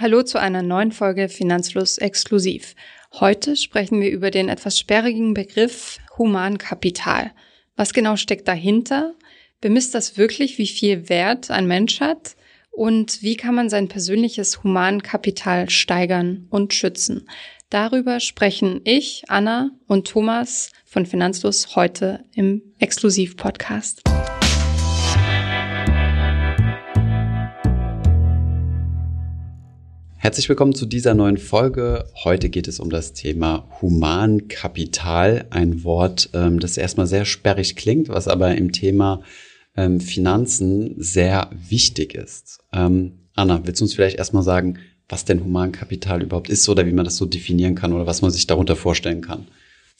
Hallo zu einer neuen Folge Finanzfluss exklusiv. Heute sprechen wir über den etwas sperrigen Begriff Humankapital. Was genau steckt dahinter? Bemisst das wirklich, wie viel Wert ein Mensch hat? Und wie kann man sein persönliches Humankapital steigern und schützen? Darüber sprechen ich, Anna und Thomas von Finanzfluss heute im Exklusiv-Podcast. Herzlich willkommen zu dieser neuen Folge. Heute geht es um das Thema Humankapital. Ein Wort, ähm, das erstmal sehr sperrig klingt, was aber im Thema ähm, Finanzen sehr wichtig ist. Ähm, Anna, willst du uns vielleicht erstmal sagen, was denn Humankapital überhaupt ist oder wie man das so definieren kann oder was man sich darunter vorstellen kann?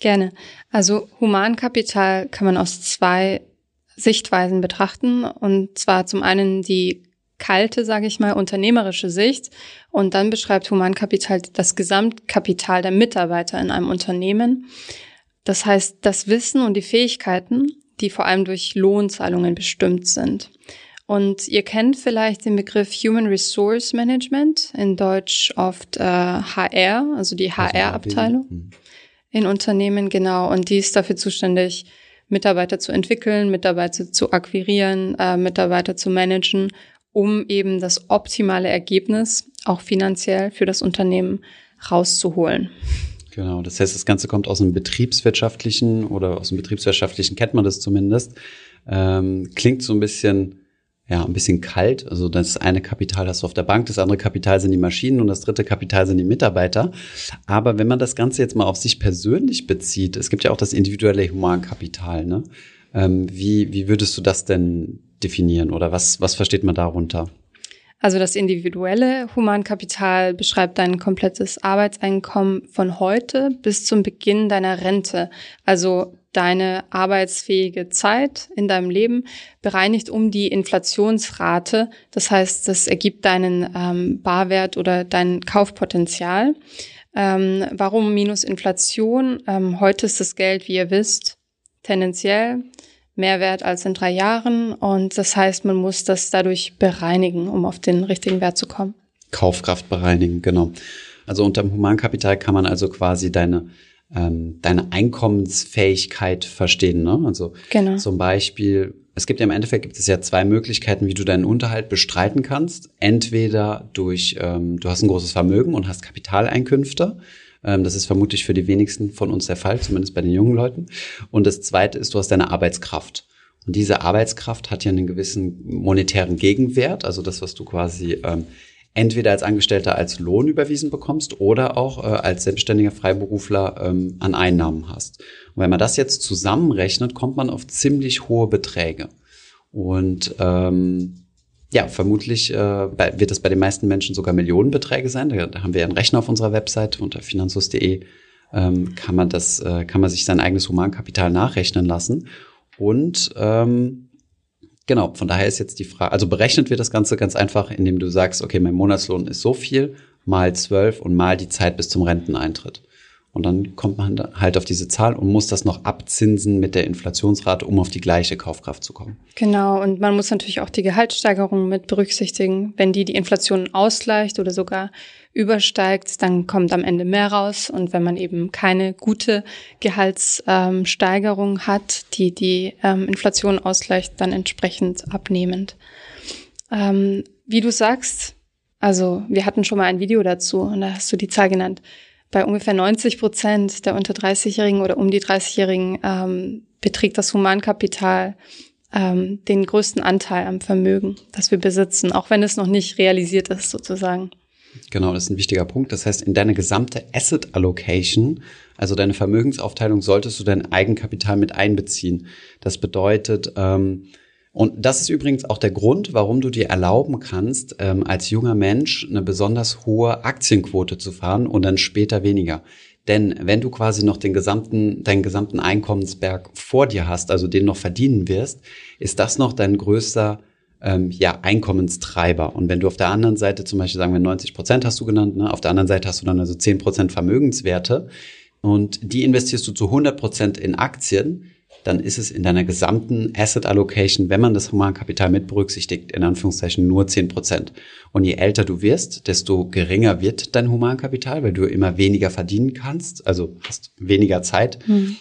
Gerne. Also Humankapital kann man aus zwei Sichtweisen betrachten. Und zwar zum einen die kalte, sage ich mal, unternehmerische Sicht. Und dann beschreibt Humankapital das Gesamtkapital der Mitarbeiter in einem Unternehmen. Das heißt, das Wissen und die Fähigkeiten, die vor allem durch Lohnzahlungen bestimmt sind. Und ihr kennt vielleicht den Begriff Human Resource Management, in Deutsch oft äh, HR, also die HR-Abteilung hm. in Unternehmen, genau. Und die ist dafür zuständig, Mitarbeiter zu entwickeln, Mitarbeiter zu akquirieren, äh, Mitarbeiter zu managen um eben das optimale Ergebnis auch finanziell für das Unternehmen rauszuholen. Genau, das heißt, das Ganze kommt aus dem betriebswirtschaftlichen oder aus dem betriebswirtschaftlichen kennt man das zumindest. Ähm, klingt so ein bisschen, ja, ein bisschen kalt. Also das eine Kapital hast du auf der Bank, das andere Kapital sind die Maschinen und das dritte Kapital sind die Mitarbeiter. Aber wenn man das Ganze jetzt mal auf sich persönlich bezieht, es gibt ja auch das individuelle Humankapital, ne? Ähm, wie, wie würdest du das denn definieren oder was, was versteht man darunter? Also das individuelle Humankapital beschreibt dein komplettes Arbeitseinkommen von heute bis zum Beginn deiner Rente. Also deine arbeitsfähige Zeit in deinem Leben bereinigt um die Inflationsrate. Das heißt, das ergibt deinen ähm, Barwert oder dein Kaufpotenzial. Ähm, warum minus Inflation? Ähm, heute ist das Geld, wie ihr wisst, tendenziell mehr wert als in drei Jahren. Und das heißt, man muss das dadurch bereinigen, um auf den richtigen Wert zu kommen. Kaufkraft bereinigen, genau. Also unter dem Humankapital kann man also quasi deine ähm, deine Einkommensfähigkeit verstehen. Ne? Also genau. zum Beispiel, es gibt ja im Endeffekt gibt es ja zwei Möglichkeiten, wie du deinen Unterhalt bestreiten kannst. Entweder durch, ähm, du hast ein großes Vermögen und hast Kapitaleinkünfte. Ähm, das ist vermutlich für die wenigsten von uns der Fall, zumindest bei den jungen Leuten. Und das Zweite ist, du hast deine Arbeitskraft. Und diese Arbeitskraft hat ja einen gewissen monetären Gegenwert, also das, was du quasi ähm, entweder als Angestellter als Lohn überwiesen bekommst oder auch äh, als selbstständiger Freiberufler ähm, an Einnahmen hast. Und wenn man das jetzt zusammenrechnet, kommt man auf ziemlich hohe Beträge. Und ähm, ja, vermutlich äh, wird das bei den meisten Menschen sogar Millionenbeträge sein. Da, da haben wir einen Rechner auf unserer Website unter finanzus.de ähm, kann man das, äh, kann man sich sein eigenes Humankapital nachrechnen lassen. Und ähm, genau, von daher ist jetzt die Frage, also berechnet wird das Ganze ganz einfach, indem du sagst, okay, mein Monatslohn ist so viel, mal zwölf und mal die Zeit bis zum Renteneintritt. Und dann kommt man halt auf diese Zahl und muss das noch abzinsen mit der Inflationsrate, um auf die gleiche Kaufkraft zu kommen. Genau, und man muss natürlich auch die Gehaltssteigerung mit berücksichtigen. Wenn die die Inflation ausgleicht oder sogar übersteigt, dann kommt am Ende mehr raus. Und wenn man eben keine gute Gehaltssteigerung ähm, hat, die die ähm, Inflation ausgleicht, dann entsprechend abnehmend. Ähm, wie du sagst, also wir hatten schon mal ein Video dazu und da hast du die Zahl genannt bei ungefähr 90 Prozent der unter 30-Jährigen oder um die 30-Jährigen ähm, beträgt das Humankapital ähm, den größten Anteil am Vermögen, das wir besitzen, auch wenn es noch nicht realisiert ist sozusagen. Genau, das ist ein wichtiger Punkt. Das heißt, in deine gesamte Asset Allocation, also deine Vermögensaufteilung, solltest du dein Eigenkapital mit einbeziehen. Das bedeutet, ähm, und das ist übrigens auch der Grund, warum du dir erlauben kannst, ähm, als junger Mensch eine besonders hohe Aktienquote zu fahren und dann später weniger. Denn wenn du quasi noch den gesamten, deinen gesamten Einkommensberg vor dir hast, also den noch verdienen wirst, ist das noch dein größter ähm, ja, Einkommenstreiber. Und wenn du auf der anderen Seite zum Beispiel sagen wir 90 Prozent hast du genannt, ne? auf der anderen Seite hast du dann also 10 Prozent Vermögenswerte und die investierst du zu 100 Prozent in Aktien, dann ist es in deiner gesamten Asset Allocation, wenn man das Humankapital mit berücksichtigt, in Anführungszeichen nur 10 Prozent. Und je älter du wirst, desto geringer wird dein Humankapital, weil du immer weniger verdienen kannst, also hast weniger Zeit, mhm.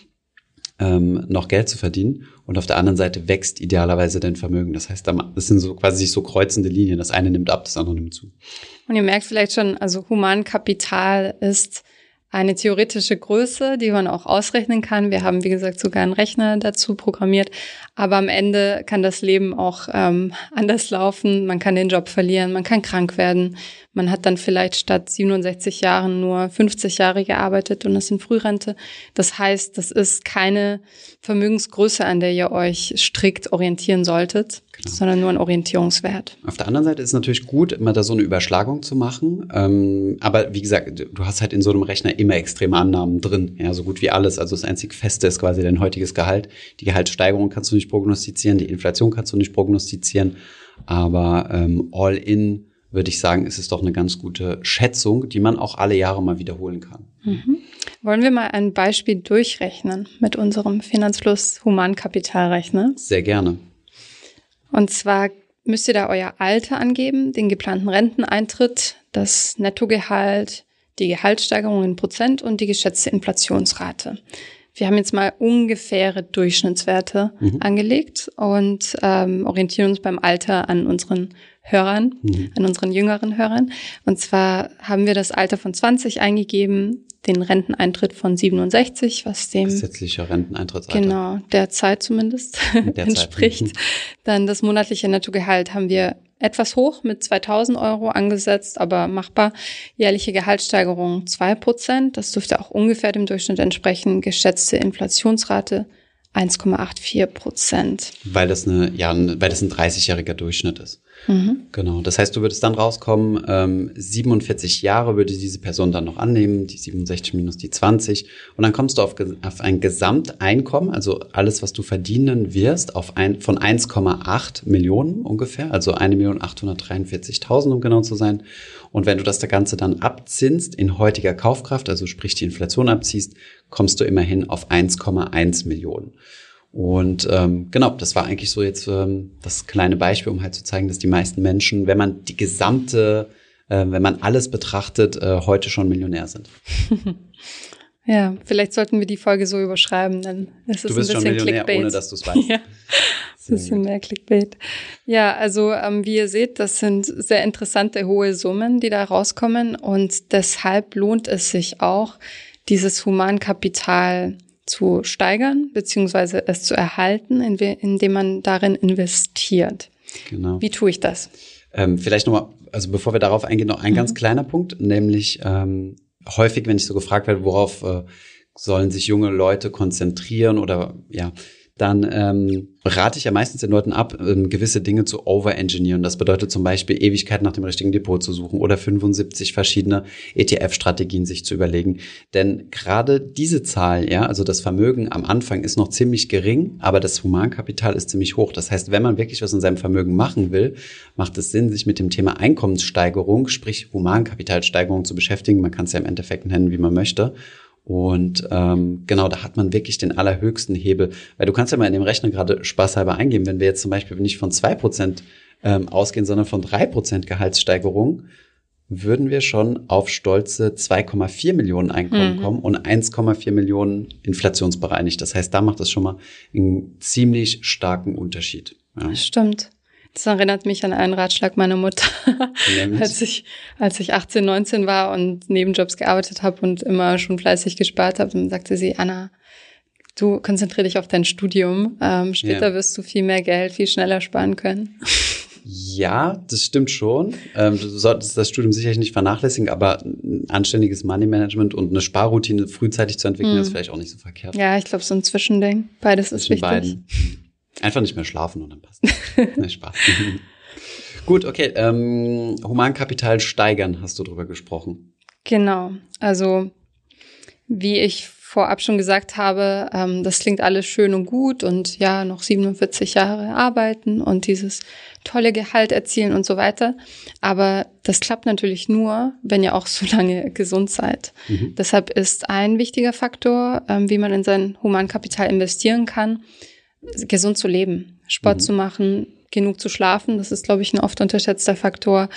ähm, noch Geld zu verdienen. Und auf der anderen Seite wächst idealerweise dein Vermögen. Das heißt, das sind so quasi so kreuzende Linien. Das eine nimmt ab, das andere nimmt zu. Und ihr merkt vielleicht schon, also Humankapital ist eine theoretische Größe, die man auch ausrechnen kann. Wir haben, wie gesagt, sogar einen Rechner dazu programmiert. Aber am Ende kann das Leben auch ähm, anders laufen. Man kann den Job verlieren, man kann krank werden. Man hat dann vielleicht statt 67 Jahren nur 50 Jahre gearbeitet und ist in Frührente. Das heißt, das ist keine Vermögensgröße, an der ihr euch strikt orientieren solltet genau. sondern nur ein Orientierungswert. Auf der anderen Seite ist es natürlich gut, immer da so eine Überschlagung zu machen. Ähm, aber wie gesagt, du hast halt in so einem Rechner immer extreme Annahmen drin, ja, so gut wie alles. Also das einzig Feste ist quasi dein heutiges Gehalt. Die Gehaltssteigerung kannst du nicht prognostizieren, die Inflation kannst du nicht prognostizieren. Aber ähm, all in würde ich sagen, ist es doch eine ganz gute Schätzung, die man auch alle Jahre mal wiederholen kann. Mhm. Wollen wir mal ein Beispiel durchrechnen mit unserem Finanzfluss Humankapitalrechner? Sehr gerne. Und zwar müsst ihr da euer Alter angeben, den geplanten Renteneintritt, das Nettogehalt, die Gehaltssteigerung in Prozent und die geschätzte Inflationsrate. Wir haben jetzt mal ungefähre Durchschnittswerte mhm. angelegt und ähm, orientieren uns beim Alter an unseren Hörern, mhm. an unseren jüngeren Hörern. Und zwar haben wir das Alter von 20 eingegeben, den Renteneintritt von 67, was dem gesetzlicher Renteneintrittsalter. Genau, der Zeit zumindest der entspricht. Zeit. Dann das monatliche Nettogehalt haben wir etwas hoch mit 2000 Euro angesetzt, aber machbar. Jährliche Gehaltssteigerung zwei Prozent. Das dürfte auch ungefähr dem Durchschnitt entsprechen. Geschätzte Inflationsrate 1,84 Prozent. Weil das eine, ja, weil das ein 30-jähriger Durchschnitt ist. Mhm. Genau. Das heißt, du würdest dann rauskommen, ähm, 47 Jahre würde diese Person dann noch annehmen, die 67 minus die 20. Und dann kommst du auf, auf ein Gesamteinkommen, also alles, was du verdienen wirst, auf ein, von 1,8 Millionen ungefähr, also 1.843.000, um genau zu sein. Und wenn du das Ganze dann abzinst in heutiger Kaufkraft, also sprich die Inflation abziehst, kommst du immerhin auf 1,1 Millionen. Und ähm, genau, das war eigentlich so jetzt ähm, das kleine Beispiel, um halt zu zeigen, dass die meisten Menschen, wenn man die gesamte, äh, wenn man alles betrachtet, äh, heute schon Millionär sind. ja, vielleicht sollten wir die Folge so überschreiben, dann ist es du bist ein bisschen schon Millionär, Clickbait. ohne dass du es weißt. ja. Ein bisschen mehr Clickbait. Ja, also ähm, wie ihr seht, das sind sehr interessante hohe Summen, die da rauskommen und deshalb lohnt es sich auch, dieses Humankapital zu steigern, beziehungsweise es zu erhalten, indem man darin investiert. Genau. Wie tue ich das? Ähm, vielleicht nochmal, also bevor wir darauf eingehen, noch ein mhm. ganz kleiner Punkt, nämlich ähm, häufig, wenn ich so gefragt werde, worauf äh, sollen sich junge Leute konzentrieren oder ja, dann ähm, rate ich ja meistens den Leuten ab, ähm, gewisse Dinge zu overengineeren. Das bedeutet zum Beispiel Ewigkeit nach dem richtigen Depot zu suchen oder 75 verschiedene ETF-Strategien sich zu überlegen. Denn gerade diese Zahl, ja, also das Vermögen am Anfang ist noch ziemlich gering, aber das Humankapital ist ziemlich hoch. Das heißt, wenn man wirklich was in seinem Vermögen machen will, macht es Sinn, sich mit dem Thema Einkommenssteigerung, sprich Humankapitalsteigerung zu beschäftigen. Man kann es ja im Endeffekt nennen, wie man möchte. Und ähm, genau, da hat man wirklich den allerhöchsten Hebel. Weil du kannst ja mal in dem Rechner gerade spaßhalber eingeben, wenn wir jetzt zum Beispiel nicht von zwei Prozent ähm, ausgehen, sondern von drei Prozent Gehaltssteigerung, würden wir schon auf stolze 2,4 Millionen Einkommen mhm. kommen und 1,4 Millionen inflationsbereinigt. Das heißt, da macht es schon mal einen ziemlich starken Unterschied. Ja. Stimmt. Das erinnert mich an einen Ratschlag meiner Mutter, als ich, als ich 18, 19 war und Nebenjobs gearbeitet habe und immer schon fleißig gespart habe. Dann sagte sie, Anna, du konzentrier dich auf dein Studium. Ähm, später ja. wirst du viel mehr Geld, viel schneller sparen können. Ja, das stimmt schon. Ähm, du solltest das Studium sicherlich nicht vernachlässigen, aber ein anständiges Money Management und eine Sparroutine frühzeitig zu entwickeln, mm. ist vielleicht auch nicht so verkehrt. Ja, ich glaube, so ein Zwischending. Beides Zwischen ist wichtig. Beiden. Einfach nicht mehr schlafen und dann passt. nee, Spaß. Gut, okay. Ähm, Humankapital steigern, hast du drüber gesprochen. Genau. Also wie ich vorab schon gesagt habe, ähm, das klingt alles schön und gut und ja, noch 47 Jahre arbeiten und dieses tolle Gehalt erzielen und so weiter. Aber das klappt natürlich nur, wenn ihr auch so lange gesund seid. Mhm. Deshalb ist ein wichtiger Faktor, ähm, wie man in sein Humankapital investieren kann, gesund zu leben, Sport mhm. zu machen, genug zu schlafen. Das ist, glaube ich, ein oft unterschätzter Faktor.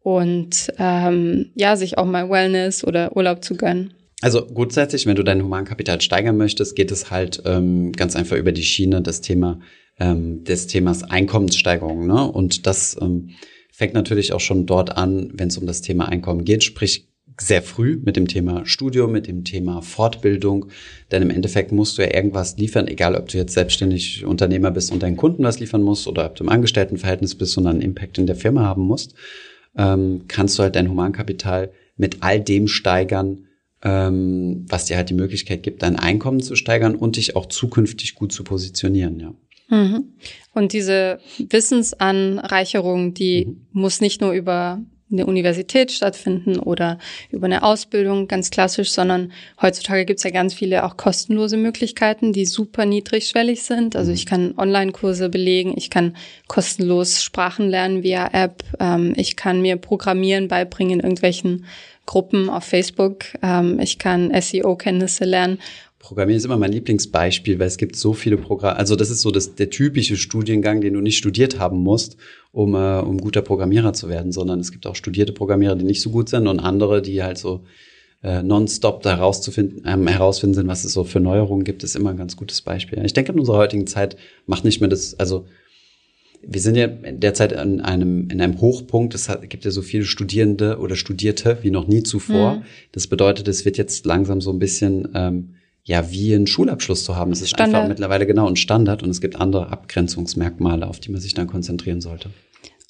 Und ähm, ja, sich auch mal Wellness oder Urlaub zu gönnen. Also grundsätzlich, wenn du dein Humankapital steigern möchtest, geht es halt ähm, ganz einfach über die Schiene das Thema ähm, des Themas Einkommenssteigerung. Ne? Und das ähm, fängt natürlich auch schon dort an, wenn es um das Thema Einkommen geht, sprich sehr früh mit dem Thema Studium, mit dem Thema Fortbildung. Denn im Endeffekt musst du ja irgendwas liefern, egal ob du jetzt selbstständig Unternehmer bist und deinen Kunden was liefern musst oder ob du im Angestelltenverhältnis bist und einen Impact in der Firma haben musst, ähm, kannst du halt dein Humankapital mit all dem steigern, ähm, was dir halt die Möglichkeit gibt, dein Einkommen zu steigern und dich auch zukünftig gut zu positionieren, ja. Mhm. Und diese Wissensanreicherung, die mhm. muss nicht nur über eine Universität stattfinden oder über eine Ausbildung, ganz klassisch, sondern heutzutage gibt's ja ganz viele auch kostenlose Möglichkeiten, die super niedrigschwellig sind. Also ich kann Online-Kurse belegen, ich kann kostenlos Sprachen lernen via App, ähm, ich kann mir Programmieren beibringen in irgendwelchen Gruppen auf Facebook, ähm, ich kann SEO-Kenntnisse lernen Programmieren ist immer mein Lieblingsbeispiel, weil es gibt so viele Programme. Also das ist so das, der typische Studiengang, den du nicht studiert haben musst, um, äh, um guter Programmierer zu werden, sondern es gibt auch studierte Programmierer, die nicht so gut sind und andere, die halt so äh, nonstop da herauszufinden, ähm, herausfinden sind, was es so für Neuerungen gibt, ist immer ein ganz gutes Beispiel. Ich denke, in unserer heutigen Zeit macht nicht mehr das, also wir sind ja derzeit in einem, in einem Hochpunkt. Es hat, gibt ja so viele Studierende oder Studierte wie noch nie zuvor. Mhm. Das bedeutet, es wird jetzt langsam so ein bisschen ähm, ja wie einen Schulabschluss zu haben. Es ist Standard. einfach mittlerweile genau ein Standard und es gibt andere Abgrenzungsmerkmale, auf die man sich dann konzentrieren sollte.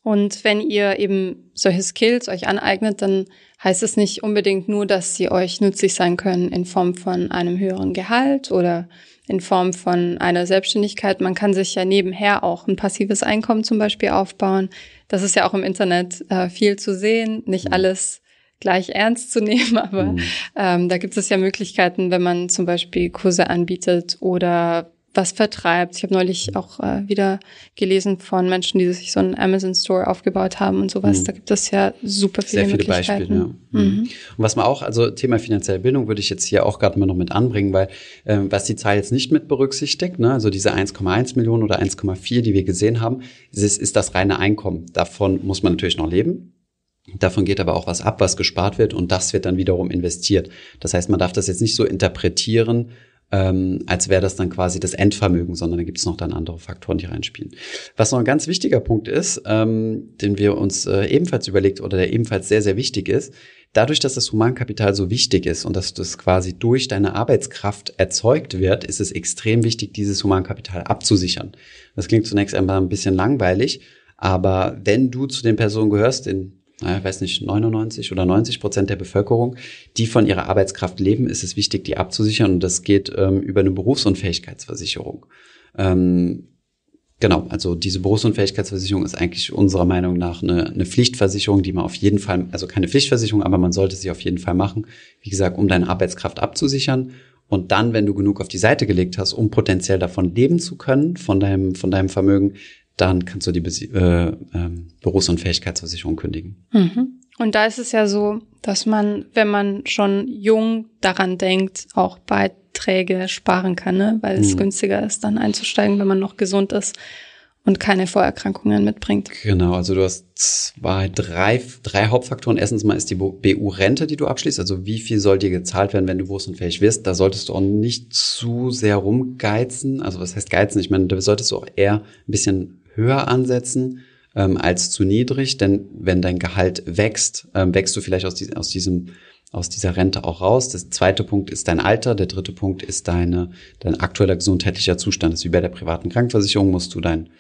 Und wenn ihr eben solche Skills euch aneignet, dann heißt es nicht unbedingt nur, dass sie euch nützlich sein können in Form von einem höheren Gehalt oder in Form von einer Selbstständigkeit. Man kann sich ja nebenher auch ein passives Einkommen zum Beispiel aufbauen. Das ist ja auch im Internet äh, viel zu sehen. Nicht mhm. alles gleich ernst zu nehmen, aber mhm. ähm, da gibt es ja Möglichkeiten, wenn man zum Beispiel Kurse anbietet oder was vertreibt. Ich habe neulich auch äh, wieder gelesen von Menschen, die sich so einen Amazon Store aufgebaut haben und sowas. Mhm. Da gibt es ja super viele, Sehr viele Möglichkeiten. Beispiele. Ja. Mhm. mhm. Und was man auch, also Thema finanzielle Bildung würde ich jetzt hier auch gerade mal noch mit anbringen, weil ähm, was die Zahl jetzt nicht mit berücksichtigt, ne, also diese 1,1 Millionen oder 1,4, die wir gesehen haben, ist, ist das reine Einkommen. Davon muss man natürlich noch leben. Davon geht aber auch was ab, was gespart wird und das wird dann wiederum investiert. Das heißt, man darf das jetzt nicht so interpretieren, ähm, als wäre das dann quasi das Endvermögen, sondern da gibt es noch dann andere Faktoren, die reinspielen. Was noch ein ganz wichtiger Punkt ist, ähm, den wir uns äh, ebenfalls überlegt oder der ebenfalls sehr, sehr wichtig ist, dadurch, dass das Humankapital so wichtig ist und dass das quasi durch deine Arbeitskraft erzeugt wird, ist es extrem wichtig, dieses Humankapital abzusichern. Das klingt zunächst einmal ein bisschen langweilig, aber wenn du zu den Personen gehörst, in naja, weiß nicht, 99 oder 90 Prozent der Bevölkerung, die von ihrer Arbeitskraft leben, ist es wichtig, die abzusichern. Und das geht ähm, über eine Berufsunfähigkeitsversicherung. Ähm, genau, also diese Berufsunfähigkeitsversicherung ist eigentlich unserer Meinung nach eine, eine Pflichtversicherung, die man auf jeden Fall, also keine Pflichtversicherung, aber man sollte sie auf jeden Fall machen. Wie gesagt, um deine Arbeitskraft abzusichern. Und dann, wenn du genug auf die Seite gelegt hast, um potenziell davon leben zu können, von deinem, von deinem Vermögen, dann kannst du die äh, äh, Berufsunfähigkeitsversicherung kündigen. Mhm. Und da ist es ja so, dass man, wenn man schon jung daran denkt, auch Beiträge sparen kann, ne? weil es mhm. günstiger ist, dann einzusteigen, wenn man noch gesund ist und keine Vorerkrankungen mitbringt. Genau, also du hast zwei, drei, drei Hauptfaktoren. Erstens mal ist die BU-Rente, die du abschließt. Also wie viel soll dir gezahlt werden, wenn du berufsunfähig wirst? Da solltest du auch nicht zu sehr rumgeizen. Also was heißt geizen? Ich meine, da solltest du auch eher ein bisschen höher ansetzen ähm, als zu niedrig, denn wenn dein Gehalt wächst, ähm, wächst du vielleicht aus, die, aus diesem aus dieser Rente auch raus. Der zweite Punkt ist dein Alter. Der dritte Punkt ist deine, dein aktueller gesundheitlicher Zustand. Das ist wie bei der privaten Krankenversicherung, musst du dein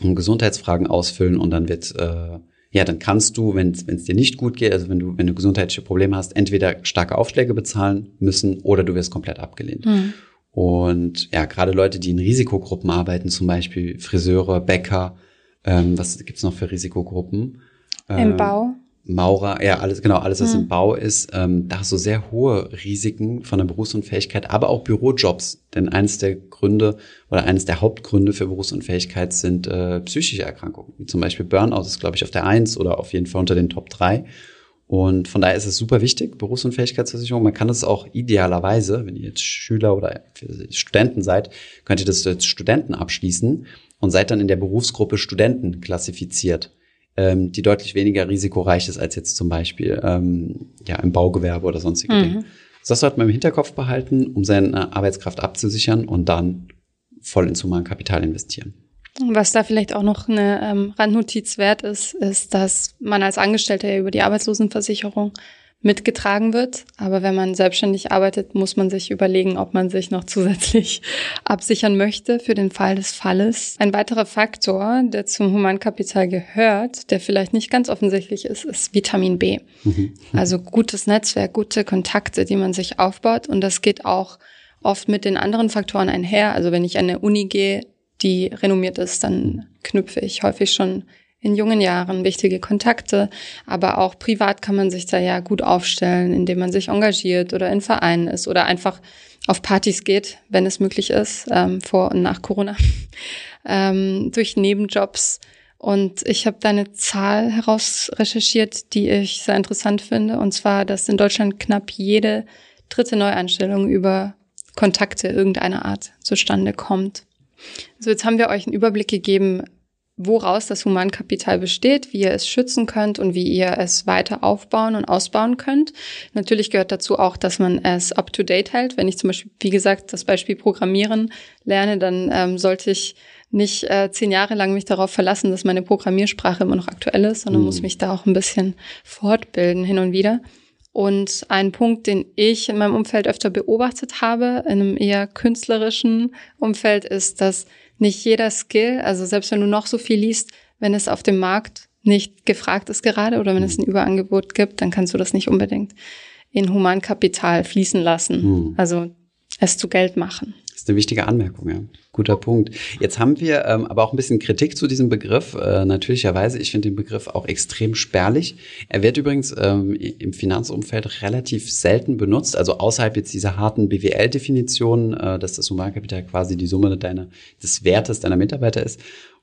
Gesundheitsfragen ausfüllen und dann wird, äh, ja, dann kannst du, wenn es dir nicht gut geht, also wenn du, wenn du gesundheitliche Probleme hast, entweder starke Aufschläge bezahlen müssen oder du wirst komplett abgelehnt. Mhm. Und ja, gerade Leute, die in Risikogruppen arbeiten, zum Beispiel Friseure, Bäcker, ähm, was gibt's noch für Risikogruppen? Ähm, Im Bau. Maurer, ja, alles, genau, alles, was mhm. im Bau ist, ähm, da hast du sehr hohe Risiken von der Berufsunfähigkeit, aber auch Bürojobs. Denn eines der Gründe oder eines der Hauptgründe für Berufsunfähigkeit sind äh, psychische Erkrankungen. Wie zum Beispiel Burnout ist, glaube ich, auf der Eins oder auf jeden Fall unter den Top drei. Und von daher ist es super wichtig, Berufsunfähigkeitsversicherung. Man kann es auch idealerweise, wenn ihr jetzt Schüler oder Studenten seid, könnt ihr das als Studenten abschließen und seid dann in der Berufsgruppe Studenten klassifiziert ähm, die deutlich weniger risikoreich ist als jetzt zum Beispiel ähm, ja, im Baugewerbe oder sonstige mhm. Dinge. Das sollte man im Hinterkopf behalten, um seine Arbeitskraft abzusichern und dann voll ins Humankapital investieren. Was da vielleicht auch noch eine ähm, Randnotiz wert ist, ist, dass man als Angestellter über die Arbeitslosenversicherung mitgetragen wird. Aber wenn man selbstständig arbeitet, muss man sich überlegen, ob man sich noch zusätzlich absichern möchte für den Fall des Falles. Ein weiterer Faktor, der zum Humankapital gehört, der vielleicht nicht ganz offensichtlich ist, ist Vitamin B. Mhm. Also gutes Netzwerk, gute Kontakte, die man sich aufbaut. Und das geht auch oft mit den anderen Faktoren einher. Also wenn ich an eine Uni gehe, die renommiert ist, dann knüpfe ich häufig schon in jungen Jahren wichtige Kontakte, aber auch privat kann man sich da ja gut aufstellen, indem man sich engagiert oder in Vereinen ist oder einfach auf Partys geht, wenn es möglich ist, ähm, vor und nach Corona, ähm, durch Nebenjobs. Und ich habe da eine Zahl heraus recherchiert, die ich sehr interessant finde, und zwar, dass in Deutschland knapp jede dritte Neuanstellung über Kontakte irgendeiner Art zustande kommt. So, jetzt haben wir euch einen Überblick gegeben, woraus das Humankapital besteht, wie ihr es schützen könnt und wie ihr es weiter aufbauen und ausbauen könnt. Natürlich gehört dazu auch, dass man es up-to-date hält. Wenn ich zum Beispiel, wie gesagt, das Beispiel Programmieren lerne, dann ähm, sollte ich nicht äh, zehn Jahre lang mich darauf verlassen, dass meine Programmiersprache immer noch aktuell ist, sondern mhm. muss mich da auch ein bisschen fortbilden hin und wieder. Und ein Punkt, den ich in meinem Umfeld öfter beobachtet habe, in einem eher künstlerischen Umfeld, ist, dass nicht jeder Skill, also selbst wenn du noch so viel liest, wenn es auf dem Markt nicht gefragt ist gerade oder wenn es ein Überangebot gibt, dann kannst du das nicht unbedingt in Humankapital fließen lassen. Hm. Also es zu Geld machen. Das ist eine wichtige Anmerkung, ja. Guter Punkt. Jetzt haben wir ähm, aber auch ein bisschen Kritik zu diesem Begriff. Äh, natürlicherweise, ich finde den Begriff auch extrem spärlich. Er wird übrigens ähm, im Finanzumfeld relativ selten benutzt, also außerhalb jetzt dieser harten BWL-Definition, äh, dass das Humankapital quasi die Summe deiner, des Wertes deiner Mitarbeiter ist.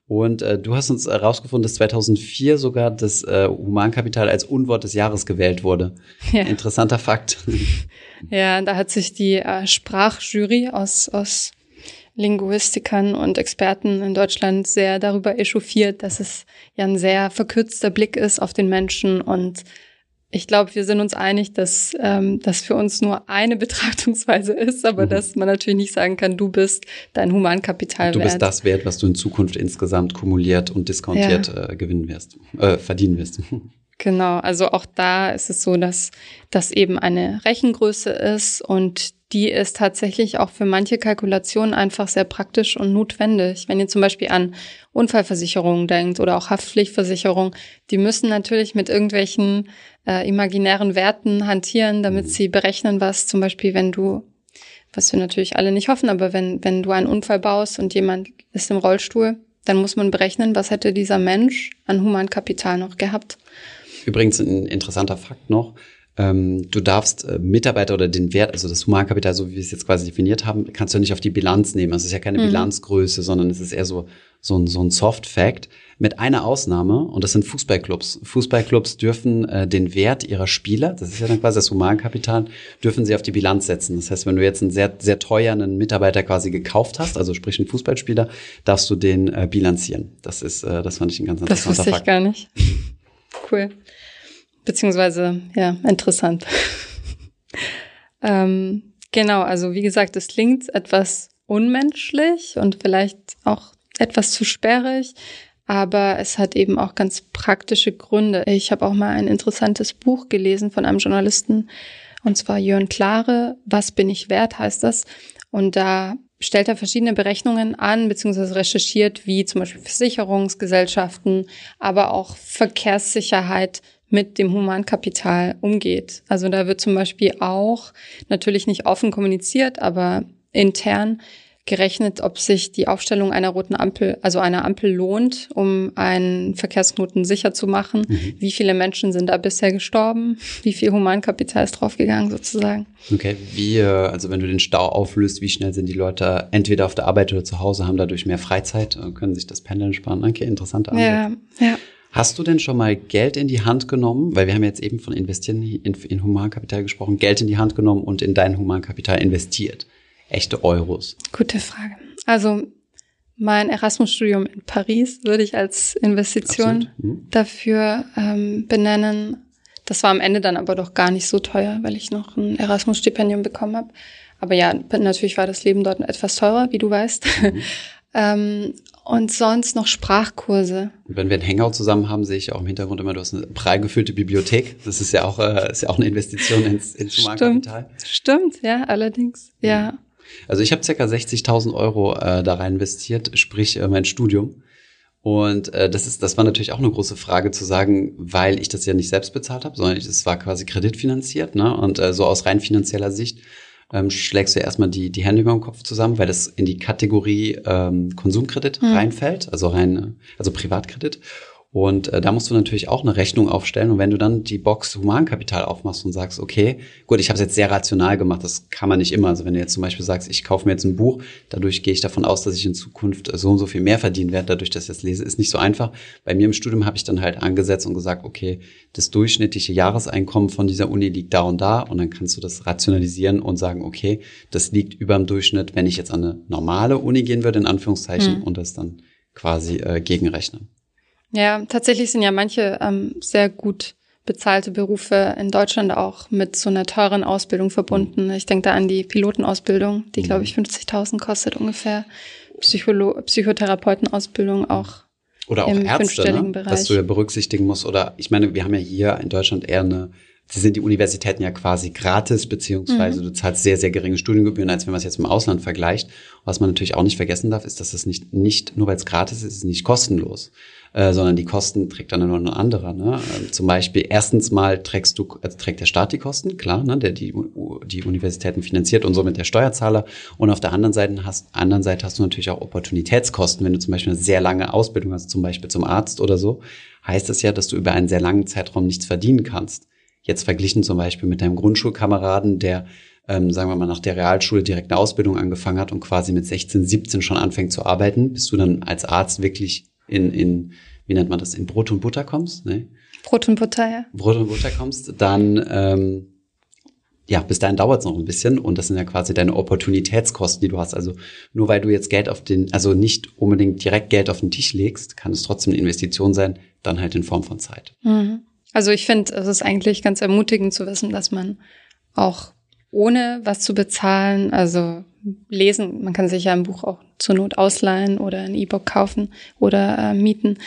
Und äh, du hast uns herausgefunden, dass 2004 sogar das äh, Humankapital als Unwort des Jahres gewählt wurde. Ja. Interessanter Fakt. Ja, da hat sich die äh, Sprachjury aus, aus Linguistikern und Experten in Deutschland sehr darüber echauffiert, dass es ja ein sehr verkürzter Blick ist auf den Menschen und ich glaube, wir sind uns einig, dass ähm, das für uns nur eine Betrachtungsweise ist, aber mhm. dass man natürlich nicht sagen kann, du bist dein Humankapital du wert. Du bist das wert, was du in Zukunft insgesamt kumuliert und diskontiert ja. äh, gewinnen wirst, äh, verdienen wirst. Genau, also auch da ist es so, dass das eben eine Rechengröße ist und die ist tatsächlich auch für manche Kalkulationen einfach sehr praktisch und notwendig. Wenn ihr zum Beispiel an Unfallversicherungen denkt oder auch Haftpflichtversicherung, die müssen natürlich mit irgendwelchen äh, imaginären Werten hantieren, damit sie berechnen, was zum Beispiel, wenn du, was wir natürlich alle nicht hoffen, aber wenn, wenn du einen Unfall baust und jemand ist im Rollstuhl, dann muss man berechnen, was hätte dieser Mensch an Humankapital noch gehabt. Übrigens ein interessanter Fakt noch. Ähm, du darfst äh, Mitarbeiter oder den Wert, also das Humankapital, so wie wir es jetzt quasi definiert haben, kannst du nicht auf die Bilanz nehmen. Also es ist ja keine mhm. Bilanzgröße, sondern es ist eher so, so ein, so ein Soft-Fact. Mit einer Ausnahme, und das sind Fußballclubs. Fußballclubs dürfen äh, den Wert ihrer Spieler, das ist ja dann quasi das Humankapital, dürfen sie auf die Bilanz setzen. Das heißt, wenn du jetzt einen sehr, sehr teuren Mitarbeiter quasi gekauft hast, also sprich einen Fußballspieler, darfst du den äh, bilanzieren. Das ist, äh, das fand ich ein ganz interessanter Fakt. Das wusste ich gar nicht. Cool. Beziehungsweise, ja, interessant. ähm, genau, also wie gesagt, es klingt etwas unmenschlich und vielleicht auch etwas zu sperrig, aber es hat eben auch ganz praktische Gründe. Ich habe auch mal ein interessantes Buch gelesen von einem Journalisten, und zwar Jörn Klare, Was bin ich wert heißt das. Und da stellt er verschiedene Berechnungen an, beziehungsweise recherchiert, wie zum Beispiel Versicherungsgesellschaften, aber auch Verkehrssicherheit mit dem Humankapital umgeht. Also da wird zum Beispiel auch natürlich nicht offen kommuniziert, aber intern gerechnet, ob sich die Aufstellung einer roten Ampel, also einer Ampel lohnt, um einen Verkehrsknoten sicher zu machen. Mhm. Wie viele Menschen sind da bisher gestorben? Wie viel Humankapital ist draufgegangen sozusagen? Okay, wie, also wenn du den Stau auflöst, wie schnell sind die Leute entweder auf der Arbeit oder zu Hause, haben dadurch mehr Freizeit, äh, können sich das Pendeln sparen? Okay, interessante Antwort. Ja, ja. Hast du denn schon mal Geld in die Hand genommen? Weil wir haben jetzt eben von investieren in, in Humankapital gesprochen, Geld in die Hand genommen und in dein Humankapital investiert. Echte Euros. Gute Frage. Also mein Erasmus-Studium in Paris würde ich als Investition mhm. dafür ähm, benennen. Das war am Ende dann aber doch gar nicht so teuer, weil ich noch ein Erasmus-Stipendium bekommen habe. Aber ja, natürlich war das Leben dort etwas teurer, wie du weißt. Mhm. ähm, und sonst noch Sprachkurse. wenn wir einen Hangout zusammen haben, sehe ich auch im Hintergrund immer, du hast eine prall gefüllte Bibliothek. Das ist ja auch, äh, ist ja auch eine Investition ins, ins Humankapital. Stimmt, ja, allerdings, ja. Also ich habe circa 60.000 Euro äh, da rein investiert, sprich äh, mein Studium. Und äh, das ist, das war natürlich auch eine große Frage zu sagen, weil ich das ja nicht selbst bezahlt habe, sondern es war quasi kreditfinanziert, ne? Und äh, so aus rein finanzieller Sicht ähm, schlägst du erstmal die, die Hände über den Kopf zusammen, weil das in die Kategorie ähm, Konsumkredit mhm. reinfällt, also rein, also Privatkredit. Und äh, da musst du natürlich auch eine Rechnung aufstellen. Und wenn du dann die Box Humankapital aufmachst und sagst, okay, gut, ich habe es jetzt sehr rational gemacht, das kann man nicht immer. Also wenn du jetzt zum Beispiel sagst, ich kaufe mir jetzt ein Buch, dadurch gehe ich davon aus, dass ich in Zukunft so und so viel mehr verdienen werde, dadurch, dass ich das lese, ist nicht so einfach. Bei mir im Studium habe ich dann halt angesetzt und gesagt, okay, das durchschnittliche Jahreseinkommen von dieser Uni liegt da und da. Und dann kannst du das rationalisieren und sagen, okay, das liegt über dem Durchschnitt, wenn ich jetzt an eine normale Uni gehen würde, in Anführungszeichen, mhm. und das dann quasi äh, gegenrechnen. Ja, tatsächlich sind ja manche ähm, sehr gut bezahlte Berufe in Deutschland auch mit so einer teuren Ausbildung verbunden. Ich denke da an die Pilotenausbildung, die, glaube ich, 50.000 kostet ungefähr. Psycholo Psychotherapeutenausbildung auch. Oder auch im Ärzte, ne? Bereich. was du ja berücksichtigen musst. Oder ich meine, wir haben ja hier in Deutschland eher eine Sie sind die Universitäten ja quasi gratis, beziehungsweise mhm. du zahlst sehr, sehr geringe Studiengebühren, als wenn man es jetzt im Ausland vergleicht. Was man natürlich auch nicht vergessen darf, ist, dass es nicht, nicht nur weil es gratis ist, ist es nicht kostenlos. Äh, sondern die Kosten trägt dann nur ein anderer. Ne? Ähm, zum Beispiel erstens mal trägst du, also trägt der Staat die Kosten, klar, ne? der die, die Universitäten finanziert und somit der Steuerzahler. Und auf der anderen Seite hast, anderen Seite hast du natürlich auch Opportunitätskosten, wenn du zum Beispiel eine sehr lange Ausbildung hast, zum Beispiel zum Arzt oder so, heißt es ja, dass du über einen sehr langen Zeitraum nichts verdienen kannst. Jetzt verglichen zum Beispiel mit deinem Grundschulkameraden, der ähm, sagen wir mal, nach der Realschule direkt eine Ausbildung angefangen hat und quasi mit 16, 17 schon anfängt zu arbeiten, bist du dann als Arzt wirklich in, in wie nennt man das, in Brot und Butter kommst, ne? Brot und Butter, ja. Brot und Butter kommst, dann ähm, ja, bis dahin dauert es noch ein bisschen und das sind ja quasi deine Opportunitätskosten, die du hast. Also nur weil du jetzt Geld auf den, also nicht unbedingt direkt Geld auf den Tisch legst, kann es trotzdem eine Investition sein, dann halt in Form von Zeit. Mhm. Also ich finde, es ist eigentlich ganz ermutigend zu wissen, dass man auch ohne was zu bezahlen, also lesen, man kann sich ja ein Buch auch zur Not ausleihen oder ein E-Book kaufen oder äh, mieten,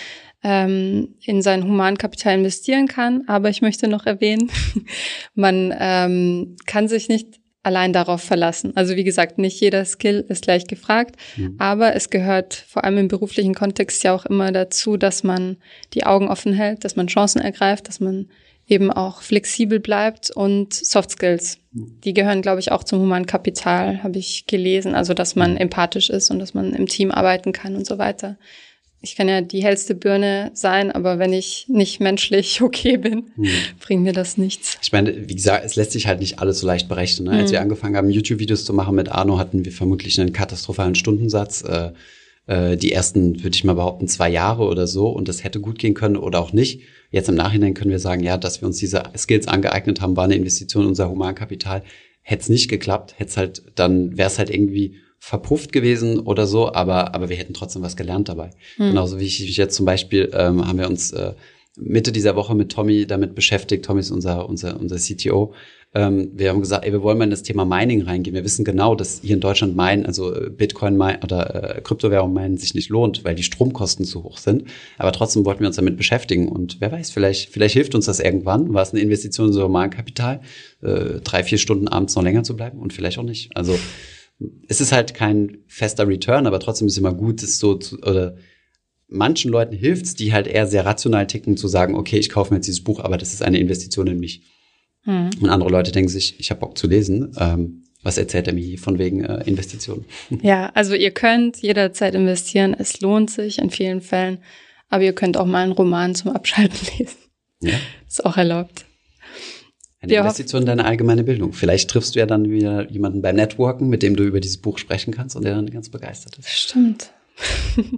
ähm, in sein Humankapital investieren kann. Aber ich möchte noch erwähnen, man ähm, kann sich nicht allein darauf verlassen. Also wie gesagt, nicht jeder Skill ist gleich gefragt, mhm. aber es gehört vor allem im beruflichen Kontext ja auch immer dazu, dass man die Augen offen hält, dass man Chancen ergreift, dass man eben auch flexibel bleibt und Soft Skills. Die gehören, glaube ich, auch zum humanen Kapital, habe ich gelesen. Also, dass man empathisch ist und dass man im Team arbeiten kann und so weiter. Ich kann ja die hellste Birne sein, aber wenn ich nicht menschlich okay bin, hm. bringt mir das nichts. Ich meine, wie gesagt, es lässt sich halt nicht alles so leicht berechnen. Ne? Als wir angefangen haben, YouTube-Videos zu machen mit Arno, hatten wir vermutlich einen katastrophalen Stundensatz. Äh, äh, die ersten, würde ich mal behaupten, zwei Jahre oder so. Und das hätte gut gehen können oder auch nicht. Jetzt im Nachhinein können wir sagen, ja, dass wir uns diese Skills angeeignet haben, war eine Investition in unser Humankapital. Hätte es nicht geklappt, hätte es halt, dann wäre es halt irgendwie verpufft gewesen oder so, aber, aber wir hätten trotzdem was gelernt dabei. Mhm. Genauso wie ich jetzt zum Beispiel ähm, haben wir uns äh, Mitte dieser Woche mit Tommy damit beschäftigt. Tommy ist unser, unser, unser CTO. Ähm, wir haben gesagt, ey, wir wollen mal in das Thema Mining reingehen. Wir wissen genau, dass hier in Deutschland Minen, also äh, Bitcoin mine oder äh, Kryptowährung meinen sich nicht lohnt, weil die Stromkosten zu hoch sind. Aber trotzdem wollten wir uns damit beschäftigen. Und wer weiß, vielleicht, vielleicht hilft uns das irgendwann. War es eine Investition in so Humankapital, äh, drei, vier Stunden abends noch länger zu bleiben und vielleicht auch nicht. Also es ist halt kein fester Return, aber trotzdem ist es immer gut, das so zu, oder manchen Leuten hilft's, die halt eher sehr rational ticken, zu sagen, okay, ich kaufe mir jetzt dieses Buch, aber das ist eine Investition in mich. Mhm. Und andere Leute denken sich, ich habe Bock zu lesen. Ähm, Was erzählt er mir hier von wegen äh, Investitionen? Ja, also ihr könnt jederzeit investieren. Es lohnt sich in vielen Fällen. Aber ihr könnt auch mal einen Roman zum Abschalten lesen. Ja. Ist auch erlaubt. Eine Wir Investition in deine allgemeine Bildung. Vielleicht triffst du ja dann wieder jemanden beim Networken, mit dem du über dieses Buch sprechen kannst und der dann ganz begeistert ist. Stimmt.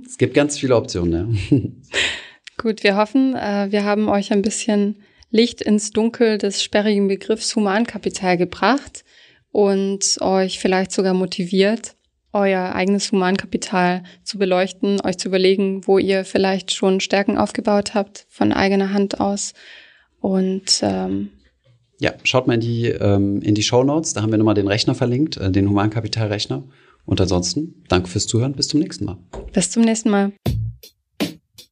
es gibt ganz viele Optionen, ja. Gut, wir hoffen, äh, wir haben euch ein bisschen Licht ins Dunkel des sperrigen Begriffs Humankapital gebracht und euch vielleicht sogar motiviert, euer eigenes Humankapital zu beleuchten, euch zu überlegen, wo ihr vielleicht schon Stärken aufgebaut habt von eigener Hand aus. Und ähm, ja, schaut mal in die, ähm, in die Show Notes, da haben wir nochmal den Rechner verlinkt, äh, den Humankapitalrechner. Und ansonsten, danke fürs Zuhören, bis zum nächsten Mal. Bis zum nächsten Mal.